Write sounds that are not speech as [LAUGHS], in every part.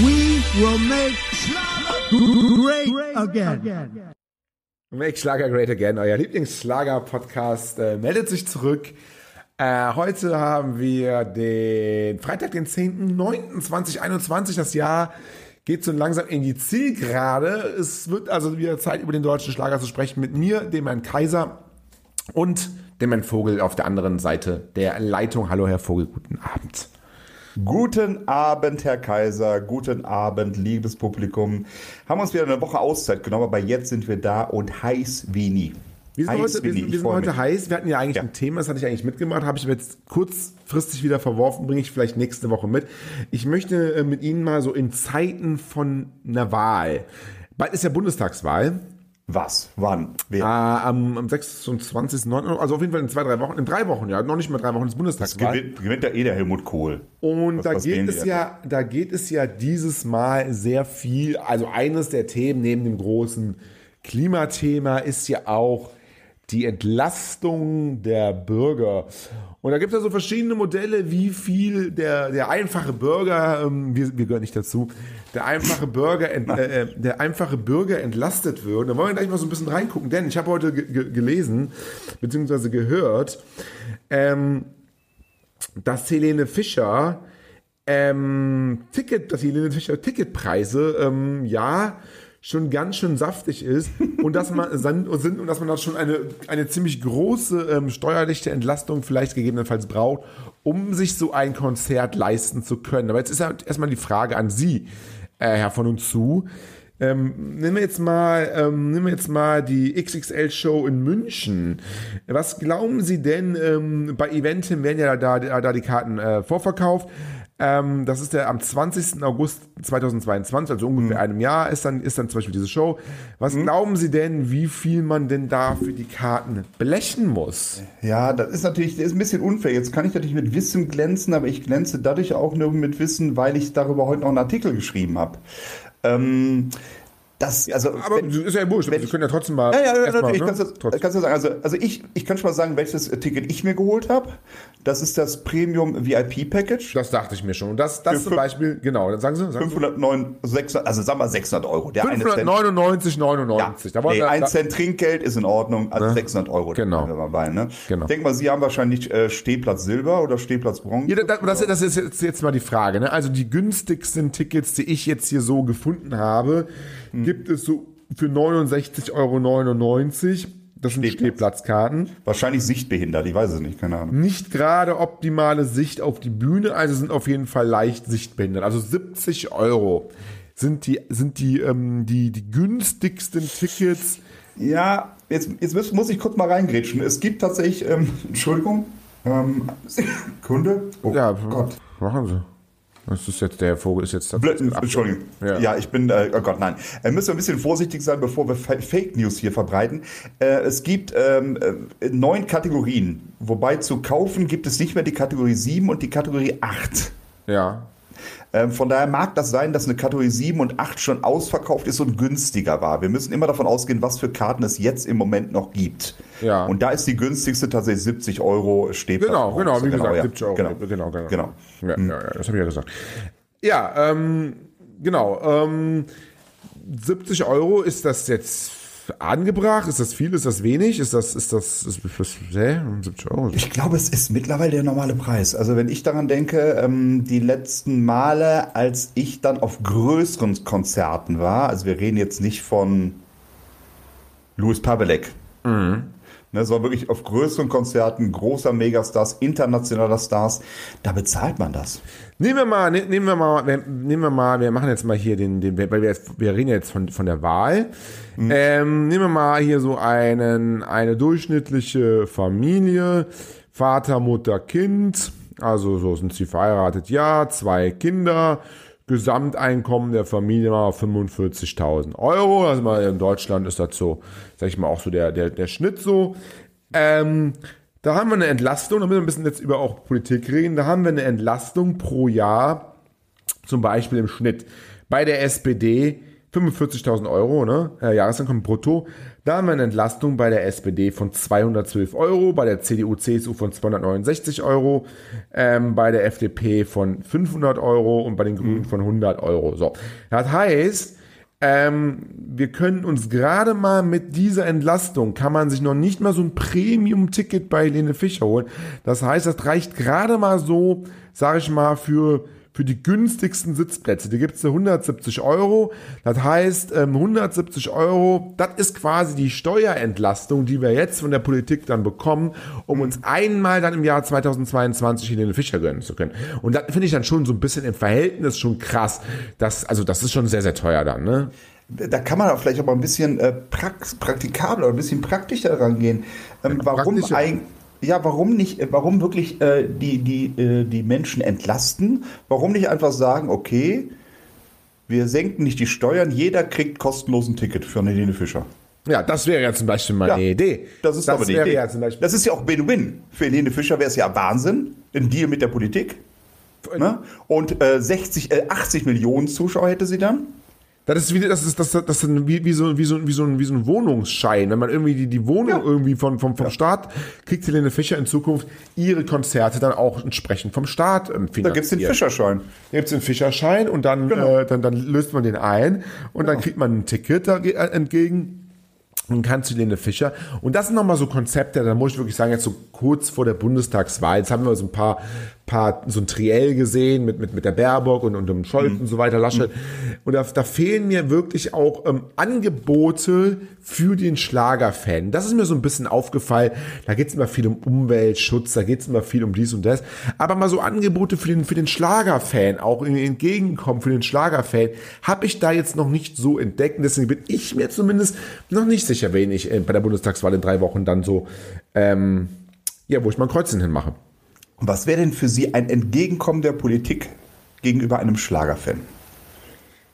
We will make great again. Make Schlager Great Again, euer Lieblingsschlager-Podcast, äh, meldet sich zurück. Äh, heute haben wir den Freitag, den 10.09.2021. Das Jahr geht so langsam in die Zielgerade. Es wird also wieder Zeit, über den deutschen Schlager zu sprechen mit mir, dem Herrn Kaiser und dem Herrn Vogel auf der anderen Seite der Leitung. Hallo, Herr Vogel, guten Abend. Guten Abend, Herr Kaiser. Guten Abend, liebes Publikum. Haben uns wieder eine Woche Auszeit genommen, aber jetzt sind wir da und heiß wie nie. Wir sind, Heiß heute, wie wir sind, wir sind heute heiß. Wir hatten ja eigentlich Ja. ein Thema, das hatte ich eigentlich mitgemacht, habe ich jetzt kurzfristig wieder verworfen, bringe ich vielleicht nächste Woche mit. Ich möchte äh, mit Ihnen mal so in Zeiten von einer Wahl. Bald ist ja Bundestagswahl. Was? Wann? Wer? Äh, am, am 26.09., also auf jeden Fall in zwei, drei Wochen, in drei Wochen, ja, noch nicht mal drei Wochen ist Bundestagswahl. gewinnt, gewinnt ja eh der Helmut Kohl. Und Was- da was geht es ja, da geht es ja dieses Mal sehr viel. Also eines der Themen neben dem großen Klimathema ist ja auch die Entlastung der Bürger. Und da gibt es ja so verschiedene Modelle, wie viel der, der einfache Bürger, ähm, wir, wir gehören nicht dazu, der einfache Bürger, ent, äh, äh, der einfache Bürger entlastet wird. Da wollen wir gleich mal so ein bisschen reingucken, denn ich habe heute ge ge gelesen, beziehungsweise gehört, ähm, dass Helene Fischer ähm, Ticket, dass Helene Fischer Ticketpreise ähm, ja schon ganz schön saftig ist und dass man [LAUGHS] sind und dass man da schon eine, eine ziemlich große ähm, steuerliche Entlastung vielleicht gegebenenfalls braucht, um sich so ein Konzert leisten zu können. Aber jetzt ist ja erstmal die Frage an Sie, äh, Herr von und zu. Ähm, nehmen wir jetzt mal, ähm, nehmen wir jetzt mal die XXL-Show in München. Was glauben Sie denn? Ähm, bei Eventim werden ja da, da, da die Karten äh, vorverkauft. Ähm, das ist der am 20. August 2022, also ungefähr einem Jahr, ist dann, ist dann zum Beispiel diese Show. Was glauben Sie denn, wie viel man denn da für die Karten blechen muss? Ja, das ist natürlich, das ist ein bisschen unfair. Jetzt kann ich natürlich mit Wissen glänzen, aber ich glänze dadurch auch nur mit Wissen, weil ich darüber heute noch einen Artikel geschrieben habe. Ähm, das, also, Aber wenn- ist ja wurscht, wenn Sie können ja trotzdem mal. Ja, ja, ja natürlich. ne? Kannst kannst du sagen. Also, also ich, ich kann schon mal sagen, welches Ticket ich mir geholt habe. Das ist das Premium VIP Package. Das dachte ich mir schon. Und das, das Für zum Beispiel, genau, dann sagen Sie. Sagen Sie. 509, 600, also sagen wir 600 Euro. Der eine Cent, 599,99. Da wollen nee, wir- ein da- Cent Trinkgeld ist in Ordnung, also 600 Euro. da Genau. dabei, ne? Genau. Ich denke mal, Sie haben wahrscheinlich äh, Stehplatz Silber oder Stehplatz Bronze. Ja, das, das, das ist jetzt, jetzt mal die Frage. Ne? Also die günstigsten Tickets, die ich jetzt hier so gefunden habe, Hm. gibt es so für 69,99 Euro. Das sind Stehplatz. Stehplatzkarten. Wahrscheinlich sichtbehindert, ich weiß es nicht, keine Ahnung. Nicht gerade optimale Sicht auf die Bühne, also sind auf jeden Fall leicht sichtbehindert. Also 70 Euro sind die, sind die, ähm, die, die günstigsten Tickets. Ja, jetzt, jetzt muss, muss ich kurz mal reingrätschen. Es gibt tatsächlich, ähm, Entschuldigung, ähm, [LAUGHS] Kunde. Oh Ja, Gott. machen Sie. Das ist jetzt, der Vogel ist jetzt Blöd, Entschuldigung. Ja. Ja. ich bin, äh, oh Gott, nein. Äh, müssen wir ein bisschen vorsichtig sein, bevor wir Fa- Fake News hier verbreiten. Äh, es gibt ähm, äh, neun Kategorien, wobei zu kaufen gibt es nicht mehr die Kategorie 7 und die Kategorie 8. Ja. Ähm, von daher mag das sein, dass eine Kategorie 7 und 8 schon ausverkauft ist und günstiger war. Wir müssen immer davon ausgehen, was für Karten es jetzt im Moment noch gibt. Ja. Und da ist die günstigste tatsächlich 70 Euro Stehplatz. Genau, genau, wie gesagt, ja. 70 Euro. Genau, genau, genau. genau. Ja, ja, ja, das habe ich ja gesagt. Ja, ähm, genau. Ähm, 70 Euro, ist das jetzt angebracht? Ist das viel? Ist das wenig? Ist das, ist das, ist das, hä? 70 Euro? Ich glaube, es ist mittlerweile der normale Preis. Also wenn ich daran denke, ähm, die letzten Male, als ich dann auf größeren Konzerten war, also wir reden jetzt nicht von Louis Pavelek. Mhm. Ne, es war wirklich auf größeren Konzerten, großer Megastars, internationaler Stars, da bezahlt man das. Nehmen wir mal, ne- nehmen wir mal, wir- nehmen wir mal, wir machen jetzt mal hier den, den weil wir, wir reden jetzt von, von der Wahl. Ähm, nehmen wir mal hier so einen, eine durchschnittliche Familie, Vater, Mutter, Kind, Also so sind sie verheiratet, ja, zwei Kinder, Gesamteinkommen der Familie mal 45.000 Euro. Also mal in Deutschland ist das so, sag ich mal, auch so der, der, der Schnitt so. Ähm, da haben wir eine Entlastung, damit wir ein bisschen jetzt über auch Politik reden, da haben wir eine Entlastung pro Jahr, zum Beispiel im Schnitt bei der SPD 45.000 Euro, ne, äh, Jahreseinkommen brutto. Da haben wir eine Entlastung bei der SPD von 212 Euro, bei der CDU, CSU von 269 Euro, ähm, bei der FDP von 500 Euro und bei den Grünen von 100 Euro. So, das heißt, ähm, wir können uns gerade mal mit dieser Entlastung, kann man sich noch nicht mal so ein Premium-Ticket bei Helene Fischer holen. Das heißt, das reicht gerade mal so, sage ich mal, für für die günstigsten Sitzplätze. Die gibt es 170 Euro. Das heißt, 170 ähm, Euro, das ist quasi die Steuerentlastung, die wir jetzt von der Politik dann bekommen, um uns einmal dann im Jahr 2022 in den Fischer gönnen zu können. Und das finde ich dann schon so ein bisschen im Verhältnis schon krass. Das, also das ist schon sehr, sehr teuer dann, ne? da kann man auch vielleicht auch mal ein bisschen äh, praktikabler oder ein bisschen praktischer rangehen. Ähm, warum eigentlich ja, warum nicht, warum wirklich äh, die, die, äh, die Menschen entlasten? Warum nicht einfach sagen, okay, wir senken nicht die Steuern, jeder kriegt kostenlosen Ticket für eine Helene Fischer. Ja, das wäre ja zum Beispiel mal ja, eine Idee. Das ist das aber die Idee. Ja zum Beispiel das ist ja auch Win-Win. Für Helene Fischer wäre es ja Wahnsinn, ein Deal mit der Politik. Ne? Und äh, 60, äh, 80 Millionen Zuschauer hätte sie dann. Das ist wie, das ist, das, das ist wie, wie, so, wie, so, wie, so ein, wie so ein Wohnungsschein. Wenn man irgendwie die, die Wohnung ja. irgendwie von, vom, vom ja. Staat kriegt Helene Fischer in Zukunft ihre Konzerte dann auch entsprechend vom Staat ähm, finanziert. Da gibt's den Fischerschein. Da gibt's den Fischerschein und dann, genau. äh, dann, dann löst man den ein und genau. dann kriegt man ein Ticket da äh, entgegen und kann zu Helene Fischer. Und das sind nochmal so Konzepte, da muss ich wirklich sagen, jetzt so kurz vor der Bundestagswahl, jetzt haben wir so ein paar, paar so ein Triell gesehen mit, mit, mit der Baerbock und, und dem Scholz mhm. und so weiter, Laschet. Mhm. Und da, da fehlen mir wirklich auch ähm, Angebote für den Schlagerfan. Das ist mir so ein bisschen aufgefallen. Da geht es immer viel um Umweltschutz, da geht es immer viel um dies und das. Aber mal so Angebote für den, für den Schlagerfan, auch entgegenkommen für den Schlagerfan, habe ich da jetzt noch nicht so entdeckt. Und deswegen bin ich mir zumindest noch nicht sicher, wen ich äh, bei der Bundestagswahl in drei Wochen dann so, ähm, ja, wo ich mein Kreuzchen hinmache. Was wäre denn für Sie ein Entgegenkommen der Politik gegenüber einem Schlagerfan?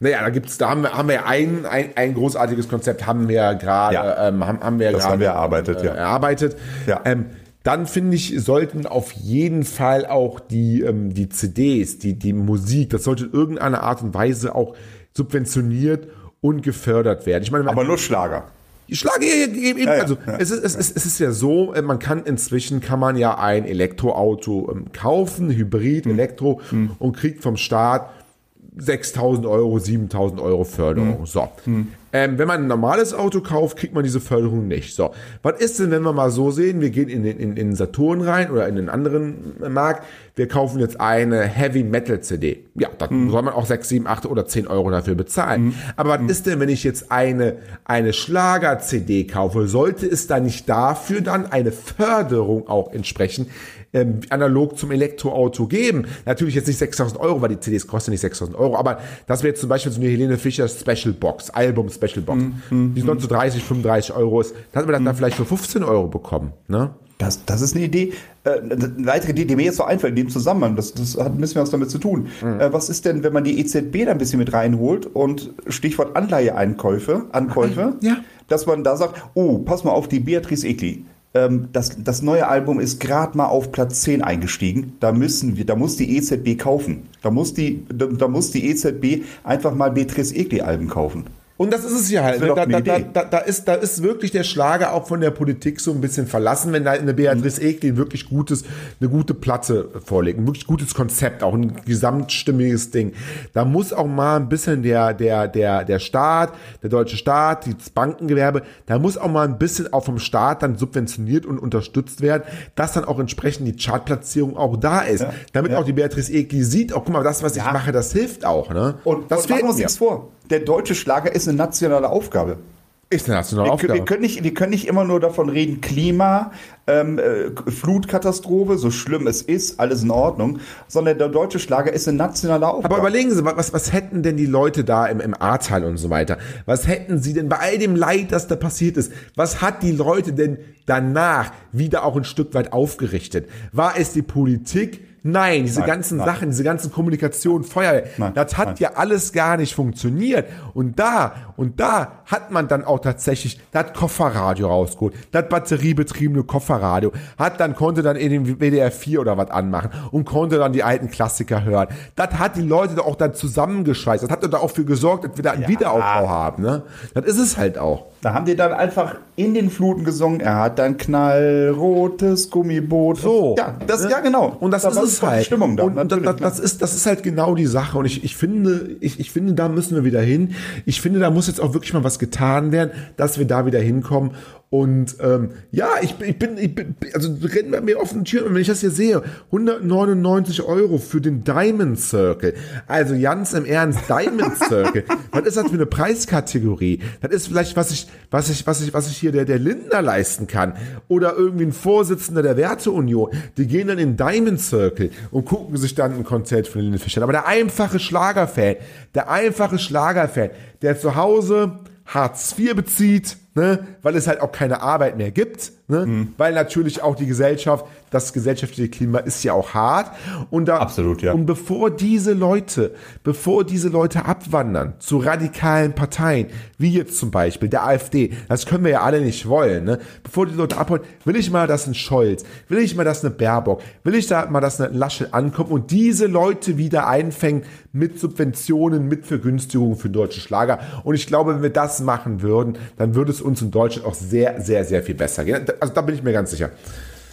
Naja, da gibt's, da haben wir, haben wir ein, ein, ein großartiges Konzept, haben wir gerade, ja. ähm, haben, haben wir das gerade haben wir erarbeitet, äh, ja. erarbeitet. Ja. Ähm, dann finde ich, sollten auf jeden Fall auch die, ähm, die CDs, die, die Musik, das sollte in irgendeiner Art und Weise auch subventioniert und gefördert werden. Ich meine, aber nur Schlager. Ich schlage eben, ja, also ja, es, ist, es, ist, es ist ja so, äh, man kann inzwischen kann man ja ein Elektroauto ähm, kaufen, Hybrid, mhm. Elektro mhm. und kriegt vom Staat 6.000 Euro, 7.000 Euro Förderung. Mhm. So. Mhm. Ähm, wenn man ein normales Auto kauft, kriegt man diese Förderung nicht. So. Was ist denn, wenn wir mal so sehen, wir gehen in den in, in Saturn rein oder in einen anderen Markt, wir kaufen jetzt eine Heavy Metal CD. Ja, dann mhm. soll man auch 6, 7, 8 oder 10 Euro dafür bezahlen. Mhm. Aber was mhm. ist denn, wenn ich jetzt eine, eine Schlager-CD kaufe? Sollte es da nicht dafür dann eine Förderung auch entsprechen? ähm, analog zum Elektroauto geben. Natürlich jetzt nicht 6000 Euro, weil die CDs kosten nicht 6000 Euro, aber das wäre jetzt zum Beispiel so eine Helene Fischer Special Box, Album Special Box, mm, die sonst so 30, 35 Euro ist. Da hat man das mm. dann vielleicht für 15 Euro bekommen. Ne? Das, das ist eine Idee. Äh, eine weitere Idee, die mir jetzt so einfällt in dem Zusammenhang, das, das hat ein bisschen was damit zu tun. Mhm. Äh, was ist denn, wenn man die EZB da ein bisschen mit reinholt und Stichwort Anleiheeinkäufe, Ankäufe, ja. dass man da sagt, oh, pass mal auf, die Beatrice Egli, ähm, das, das neue Album ist gerade mal auf Platz 10 eingestiegen. Da müssen wir, da muss die EZB kaufen. Da muss die, da, da muss die EZB einfach mal Beatrice Egli Alben kaufen. Und das ist es ja halt. Da, da, da, da, ist, da ist wirklich der Schlager auch von der Politik so ein bisschen verlassen, wenn da eine Beatrice mhm. Egli wirklich gutes, eine gute Platte vorlegt, ein wirklich gutes Konzept, auch ein gesamtstimmiges Ding. Da muss auch mal ein bisschen der, der, der, der Staat, der deutsche Staat, das Bankengewerbe, da muss auch mal ein bisschen auch vom Staat dann subventioniert und unterstützt werden, dass dann auch entsprechend die Chartplatzierung auch da ist. Ja, damit ja. auch die Beatrice Egli sieht, auch oh, guck mal, das, was ja. ich mache, das hilft auch. Ne? Und das und fehlt uns nichts vor der deutsche Schlager ist eine nationale Aufgabe. Ist eine nationale wir, Aufgabe. Wir können, nicht, wir können nicht immer nur davon reden, Klima, ähm, äh, Flutkatastrophe, so schlimm es ist, alles in Ordnung, sondern der deutsche Schlager ist eine nationale Aufgabe. Aber überlegen Sie, was, was hätten denn die Leute da im, im Ahrtal und so weiter? Was hätten sie denn bei all dem Leid, das da passiert ist? Was hat die Leute denn danach wieder auch ein Stück weit aufgerichtet? War es die Politik, Nein, diese Nein, ganzen nein. Sachen, diese ganzen Kommunikation, Feuerwehr, Nein, das hat ja alles gar nicht funktioniert. Und da, und da hat man dann auch tatsächlich das Kofferradio rausgeholt, das batteriebetriebene Kofferradio, hat dann, konnte dann in den WDR 4 oder was anmachen und konnte dann die alten Klassiker hören. Das hat die Leute doch auch dann zusammengeschweißt. Das hat da auch für gesorgt, dass wir da einen Ja. Wiederaufbau haben, ne? Das ist es halt auch. Da haben die dann einfach in den Fluten gesungen, er hat ein knallrotes Gummiboot. So. Ja, das, Ne? ja genau. Und das Da ist es halt. Stimmung da. und das, das, das, ist, das ist halt genau die Sache. Und ich, ich finde, ich, ich finde, da müssen wir wieder hin. Ich finde, da muss jetzt auch wirklich mal was getan werden, dass wir da wieder hinkommen. Und ähm, ja, ich, bin- ich bin, ich bin, also rennen wir mir offene Türen. Und wenn ich das hier sehe, 199 Euro für den Diamond Circle. Also ganz im Ernst, Diamond [LAUGHS] Circle. was ist das für eine Preiskategorie? Das ist vielleicht, was ich, was ich, was ich, was ich hier der, der Lindner leisten kann. Oder irgendwie ein Vorsitzender der Werteunion. Die gehen dann in Diamond Circle und gucken sich dann ein Konzert von Linde Fischer. an. Aber der einfache Schlagerfan, der einfache Schlagerfan, der zu Hause Hartz IV bezieht, ne, weil es halt auch keine Arbeit mehr gibt, ne, Mhm. weil natürlich auch die Gesellschaft, das gesellschaftliche Klima ist ja auch hart und da Absolut, ja. und bevor diese Leute, bevor diese Leute abwandern zu radikalen Parteien, wie jetzt zum Beispiel der AfD, das können wir ja alle nicht wollen, ne? Bevor die Leute abhauen, will ich mal, dass ein Scholz, will ich mal, dass eine Baerbock, will ich da mal, dass eine Lasche ankommt und diese Leute wieder einfängt mit Subventionen, mit Vergünstigungen für deutsche Schlager. Und ich glaube, wenn wir das machen würden, dann würde es uns in Deutschland auch sehr, sehr, sehr viel besser gehen. Also da bin ich mir ganz sicher.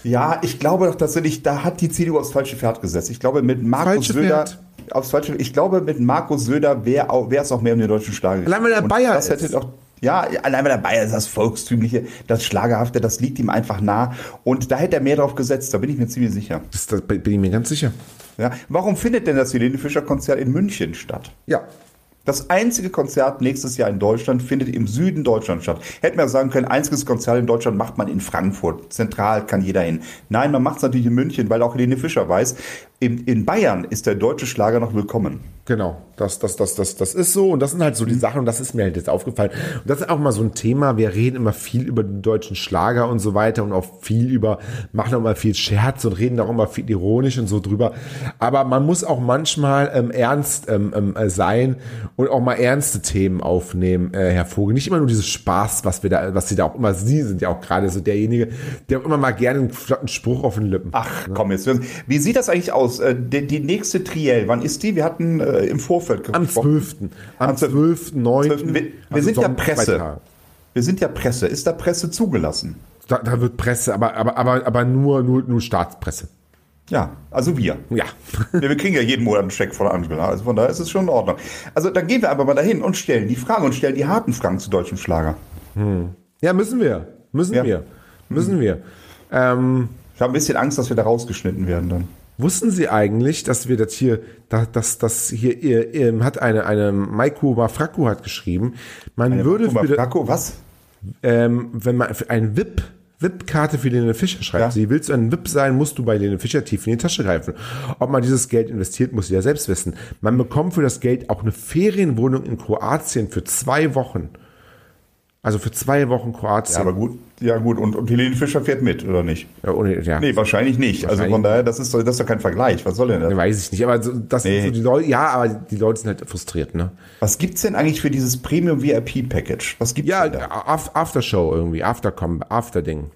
Ja, ich glaube doch tatsächlich, da hat die CDU aufs falsche Pferd gesetzt. Ich glaube, mit Markus Falsche Söder. Pferd? Aufs falsche, ich glaube, mit Markus Söder wäre es auch mehr um den deutschen Schlager. Allein weil er Und Bayer das hätte ist. Doch, ja, allein weil er Bayer ist, das Volkstümliche, das Schlagerhafte, das liegt ihm einfach nah. Und da hätte er mehr drauf gesetzt, da bin ich mir ziemlich sicher. Das, da bin ich mir ganz sicher. Ja. Warum findet denn das Helene Fischer Konzert in München statt? Ja, Das einzige Konzert nächstes Jahr in Deutschland findet im Süden Deutschlands statt. Hätten wir sagen können, einziges Konzert in Deutschland macht man in Frankfurt. Zentral kann jeder hin. Nein, man macht es natürlich in München, weil auch Helene Fischer weiß, in, in Bayern ist der deutsche Schlager noch willkommen. Genau, das, das, das, das, das ist so und das sind halt so die Sachen und das ist mir halt jetzt aufgefallen. Und das ist auch mal so ein Thema, wir reden immer viel über den deutschen Schlager und so weiter und auch viel über, machen auch mal viel Scherz und reden auch immer viel ironisch und so drüber. Aber man muss auch manchmal ähm, ernst ähm, ähm, äh, sein und auch mal ernste Themen aufnehmen, äh, Herr Vogel. Nicht immer nur dieses Spaß, was wir da, was Sie da auch immer, Sie sind ja auch gerade so derjenige, der auch immer mal gerne einen flotten Spruch auf den Lippen. Ach, komm jetzt. Wie sieht das eigentlich aus? Äh, Die, die nächste Triell, wann ist die? Wir hatten äh, im Vorfeld Am gesprochen. 12. Am Am 12. 12. 9. Wir, wir also sind ja Presse. Wir sind ja Presse. Ist da Presse zugelassen? Da, da wird Presse, aber, aber, aber, aber nur, nur, nur Staatspresse. Ja, also wir. Ja. [LAUGHS] Wir kriegen ja jeden Monat einen Scheck von Angela, also von daher ist es schon in Ordnung. Also dann gehen wir aber mal dahin und stellen die Fragen und stellen die harten Fragen zu deutschem Schlager. Ja, müssen wir. Müssen Ja. wir. Müssen wir. Ähm, Ich habe ein bisschen Angst, dass wir da rausgeschnitten werden dann. wussten Sie eigentlich, dass wir das hier, dass das, das hier, ihr, ihr, hat eine, eine Maiko Mafraku hat geschrieben, man würde mal, für, Franco, was? ähm, wenn man für ein VIP, VIP-Karte für Lene Fischer schreibt, Ja. sie willst du ein VIP sein, musst du bei Lene Fischer tief in die Tasche greifen. Ob man dieses Geld investiert, muss sie ja selbst wissen. Man bekommt für das Geld auch eine Ferienwohnung in Kroatien für zwei Wochen. Also für zwei Wochen Kroatien. Ja, aber gut. Ja, gut. Und, und Helene Fischer fährt mit, oder nicht? Ja, ohne, ja. Nee, wahrscheinlich nicht. Also Wahrscheinlich von daher, das ist, doch- das ist doch kein Vergleich. Was soll denn das? Weiß ich nicht, aber so, das Nee. sind so die Leute, ja, aber die Leute sind halt frustriert, ne? Was gibt's denn eigentlich für dieses Premium VIP Package? Was gibt's Ja, denn da? Af- Aftershow irgendwie, Aftercom, Afterding.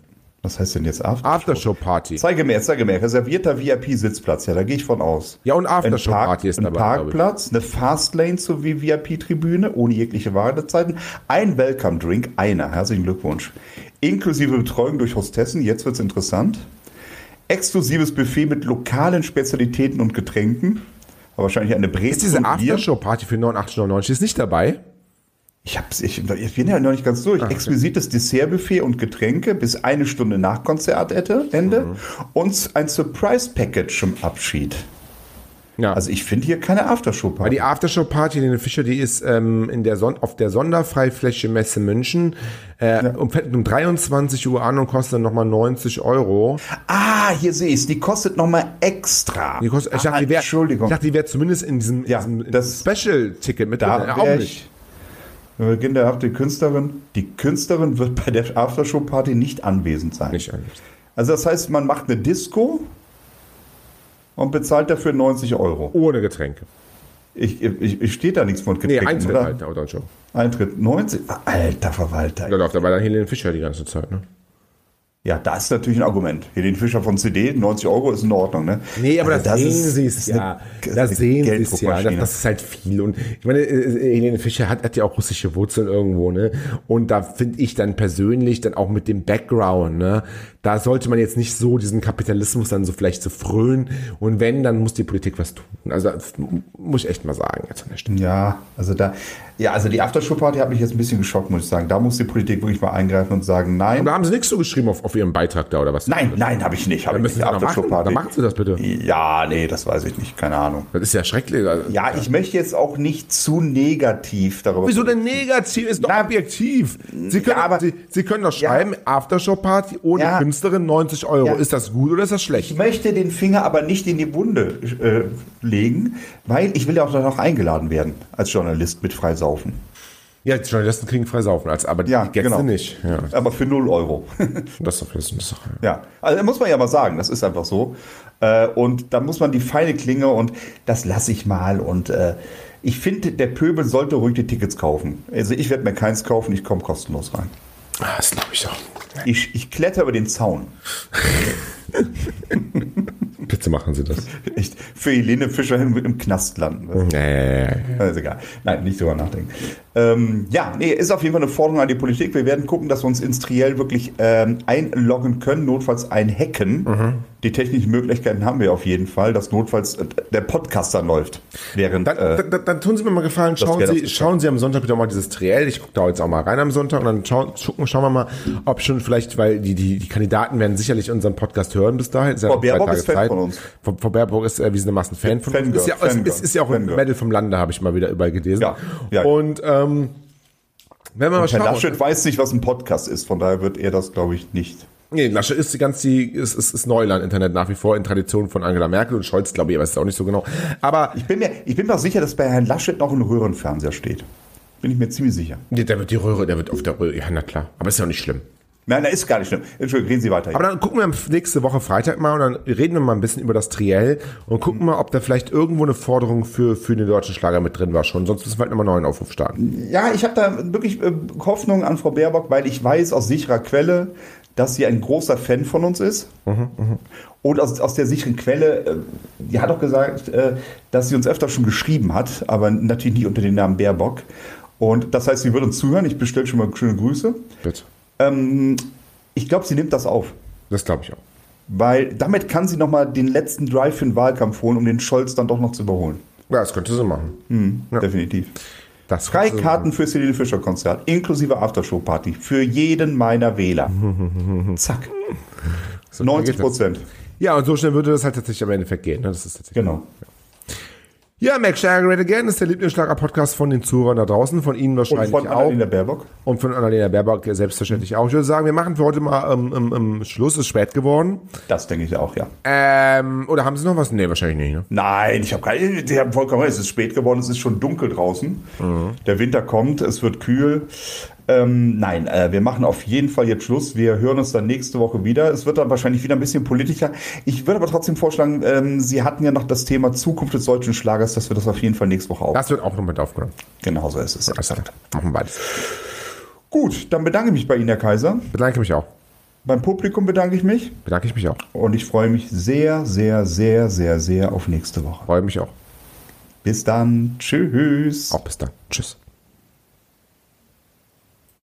Was heißt denn jetzt After? Aftershow-Party. Zeige mir, zeige mir. Reservierter VIP-Sitzplatz. Ja, da gehe ich von aus. Ja, und Ein, Aftershow-Party ist ein dabei, ich. Parkplatz, eine Fastlane zur VIP-Tribüne, ohne jegliche Wartezeiten, ein Welcome-Drink, einer, herzlichen Glückwunsch. Inklusive Betreuung durch Hostessen, jetzt wird's interessant. Exklusives Buffet mit lokalen Spezialitäten und Getränken. Aber wahrscheinlich eine Brezel Ist diese. Aftershow-Party für 89,99 ist nicht dabei? Ich, hab's, ich, ich bin ja noch nicht ganz durch. Exquisites Dessertbuffet und Getränke bis eine Stunde nach Konzertende Ende und ein Surprise-Package zum Abschied. Ja. Also ich finde hier keine Aftershow-Party. die Aftershow-Party, Lene Fischer, die ist ähm, in der Son auf der Sonderfreifläche Messe München äh, um, fängt um 23 Uhr an und kostet dann nochmal 90 Euro. Ah, hier sehe ich es. Die kostet nochmal extra. Die kostet, ich, ah, dachte, die wär, Entschuldigung. ich dachte, die wäre zumindest in diesem, Ja, in diesem Special-Ticket mit da drin. Ja, wär auch ich- nicht. Wir beginnen der die Künstlerin. Die Künstlerin wird bei der Aftershow-Party nicht anwesend sein. Nicht eigentlich. Also das heißt, man macht eine Disco und bezahlt dafür 90 Euro. Ohne Getränke. Ich, ich, ich steht da nichts von Nee, Getränken, Eintritt oder? halt, dann schon. Eintritt 90. Alter Verwalter. Da läuft aber dann Helene Fischer die ganze Zeit, ne? Ja, das ist natürlich ein Argument. Hier den Fischer von CD, 90 Euro ist in Ordnung, ne? Nee, aber Also das, sehen ist- sie das es ist eine- ja. das Das sehen sie es ja. Das, das ist halt viel. Und ich meine, äh, Helene Fischer hat, hat ja auch russische Wurzeln irgendwo, ne? Und da finde ich dann persönlich dann auch mit dem Background, ne? Da sollte man jetzt nicht so diesen Kapitalismus dann so vielleicht so frönen. Und wenn, dann muss die Politik was tun. Also das muss ich echt mal sagen jetzt an der Stelle. Ja, also da, ja, also die Aftershow-Party hat mich jetzt ein bisschen geschockt, muss ich sagen. Da muss die Politik wirklich mal eingreifen und sagen, nein. Und da haben sie nichts so geschrieben auf, auf ihrem Beitrag da oder was? Nein, nein, habe ich nicht. Hab Dann ich nicht. machen. Dann machen sie das bitte. Ja, nee, das weiß ich nicht. Keine Ahnung. Das ist ja schrecklich. Also, Ja, ich möchte jetzt auch nicht zu negativ darüber. Wieso denn negativ? Ist doch Na, objektiv. Sie können, ja, aber- Sie, Sie können doch schreiben, Aftershow-Party ohne Ja. Künstlerin 90 Euro. Ja. Ist das gut oder ist das Ich schlecht? möchte den Finger aber nicht in die Wunde äh, legen, weil ich will ja auch dann auch eingeladen werden als Journalist mit Freisaufen. Ja, die Journalisten kriegen frei saufen, als, aber Ja, die Gäste genau. nicht. Ja, Aber für 0 Euro. [LAUGHS] das ist doch, das ist doch ja, also muss man ja mal sagen, das ist einfach so. Äh, und da muss man die feine Klinge und das lasse ich mal. Und äh, ich finde, der Pöbel sollte ruhig die Tickets kaufen. Also ich werde mir keins kaufen, ich komme kostenlos rein. Ah, Das glaube ich auch. Ich, ich kletter über den Zaun. [LAUGHS] Bitte machen Sie das. [LAUGHS] Echt, für Helene Fischer hin im Knast landen. Nee. Also egal. Nein, nicht drüber nachdenken. Ähm, ja, nee, ist auf jeden Fall eine Forderung an die Politik. Wir werden gucken, dass wir uns ins Triell wirklich ähm, einloggen können, notfalls einhacken. Mhm. Die technischen Möglichkeiten haben wir auf jeden Fall, dass notfalls äh, der Podcast dann läuft. Während, Dann, äh, dann, dann tun Sie mir mal gefallen, schauen Sie, schauen Sie am Sonntag wieder mal dieses Triell. Ich gucke da jetzt auch mal rein am Sonntag und dann schauen, schauen, schauen wir mal, ob schon vielleicht, weil die, die, die Kandidaten werden sicherlich unseren Podcast hören bis dahin. Frau Baerbock ist Fan Zeit. von uns. Frau, Frau Baerbock ist erwiesenermaßen Fan von Fangirl, uns. Ist ja, ist, Fangirl, ist, ist ja auch ein. Medal vom Lande, habe ich mal wieder überall gelesen. Ja, ja. Und ähm, wenn wir mal Herr schauen. Laschet weiß nicht, was ein Podcast ist, von daher wird er das, glaube ich, nicht. Nee, Laschet ist die ganze, ist, ist, ist Neuland-Internet nach wie vor in Tradition von Angela Merkel und Scholz, glaube ich, weiß es auch nicht so genau. Aber Ich bin mir, ich bin mir auch sicher, dass bei Herrn Laschet noch ein Röhrenfernseher steht. Bin ich mir ziemlich sicher. nee, der wird die Röhre, der wird auf der Röhre, ja, na klar. Aber ist ja auch nicht schlimm. Nein, das ist gar nicht schlimm. Entschuldigung, reden Sie weiter. Aber dann gucken wir nächste Woche Freitag mal und dann reden wir mal ein bisschen über das Triell und gucken mal, ob da vielleicht irgendwo eine Forderung für, für den deutschen Schlager mit drin war schon. Sonst müssen wir halt nochmal einen neuen Aufruf starten. Ja, ich habe da wirklich äh, Hoffnung an Frau Baerbock, weil ich weiß aus sicherer Quelle, dass sie ein großer Fan von uns ist. Und aus, aus der sicheren Quelle, äh, die hat auch gesagt, äh, dass sie uns öfter schon geschrieben hat, aber natürlich nicht unter dem Namen Baerbock. Und das heißt, sie wird uns zuhören. Ich bestelle schon mal schöne Grüße. Bitte. Ähm, ich glaube, sie nimmt das auf. Das glaube ich auch. Weil damit kann sie nochmal den letzten Drive für den Wahlkampf holen, um den Scholz dann doch noch zu überholen. Ja, das könnte sie machen. Ja. Definitiv. Das Drei Karten fürs Helene Fischer Konzert, inklusive Aftershow-Party, für jeden meiner Wähler. [LAUGHS] Zack. So, 90 Prozent. Ja, und so schnell würde das halt tatsächlich am Endeffekt gehen. Ne? Das ist tatsächlich. Genau. Ja, Mac Schlager Great Again ist der Lieblingsschlager-Podcast von den Zuhörern da draußen, von Ihnen Und wahrscheinlich von auch. Annalena Baerbock. Und von Annalena Baerbock selbstverständlich auch. Ich würde sagen, wir machen für heute mal ähm, ähm, ähm, Schluss. Ist spät geworden. Das denke ich auch, ja. Ähm, oder haben Sie noch was? Nee, wahrscheinlich nicht. Ne? Nein, ich habe keine. Die haben vollkommen recht. Es ist spät geworden, es ist schon dunkel draußen. Der Winter kommt, es wird kühl. Ähm, nein, äh, wir machen auf jeden Fall jetzt Schluss. Wir hören uns dann nächste Woche wieder. Es wird dann wahrscheinlich wieder ein bisschen politischer. Ich würde aber trotzdem vorschlagen, ähm, Sie hatten ja noch das Thema Zukunft des deutschen Schlagers, dass wir das auf jeden Fall nächste Woche auf. Das wird auch noch mit aufgenommen. Genau so ist es. Alles klar. Machen wir beides. Gut, dann bedanke ich mich bei Ihnen, Herr Kaiser. Bedanke mich auch. Beim Publikum bedanke ich mich. Bedanke ich mich auch. Und ich freue mich sehr, sehr, sehr, sehr, sehr auf nächste Woche. Freue mich auch. Bis dann. Tschüss. Auch bis dann. Tschüss.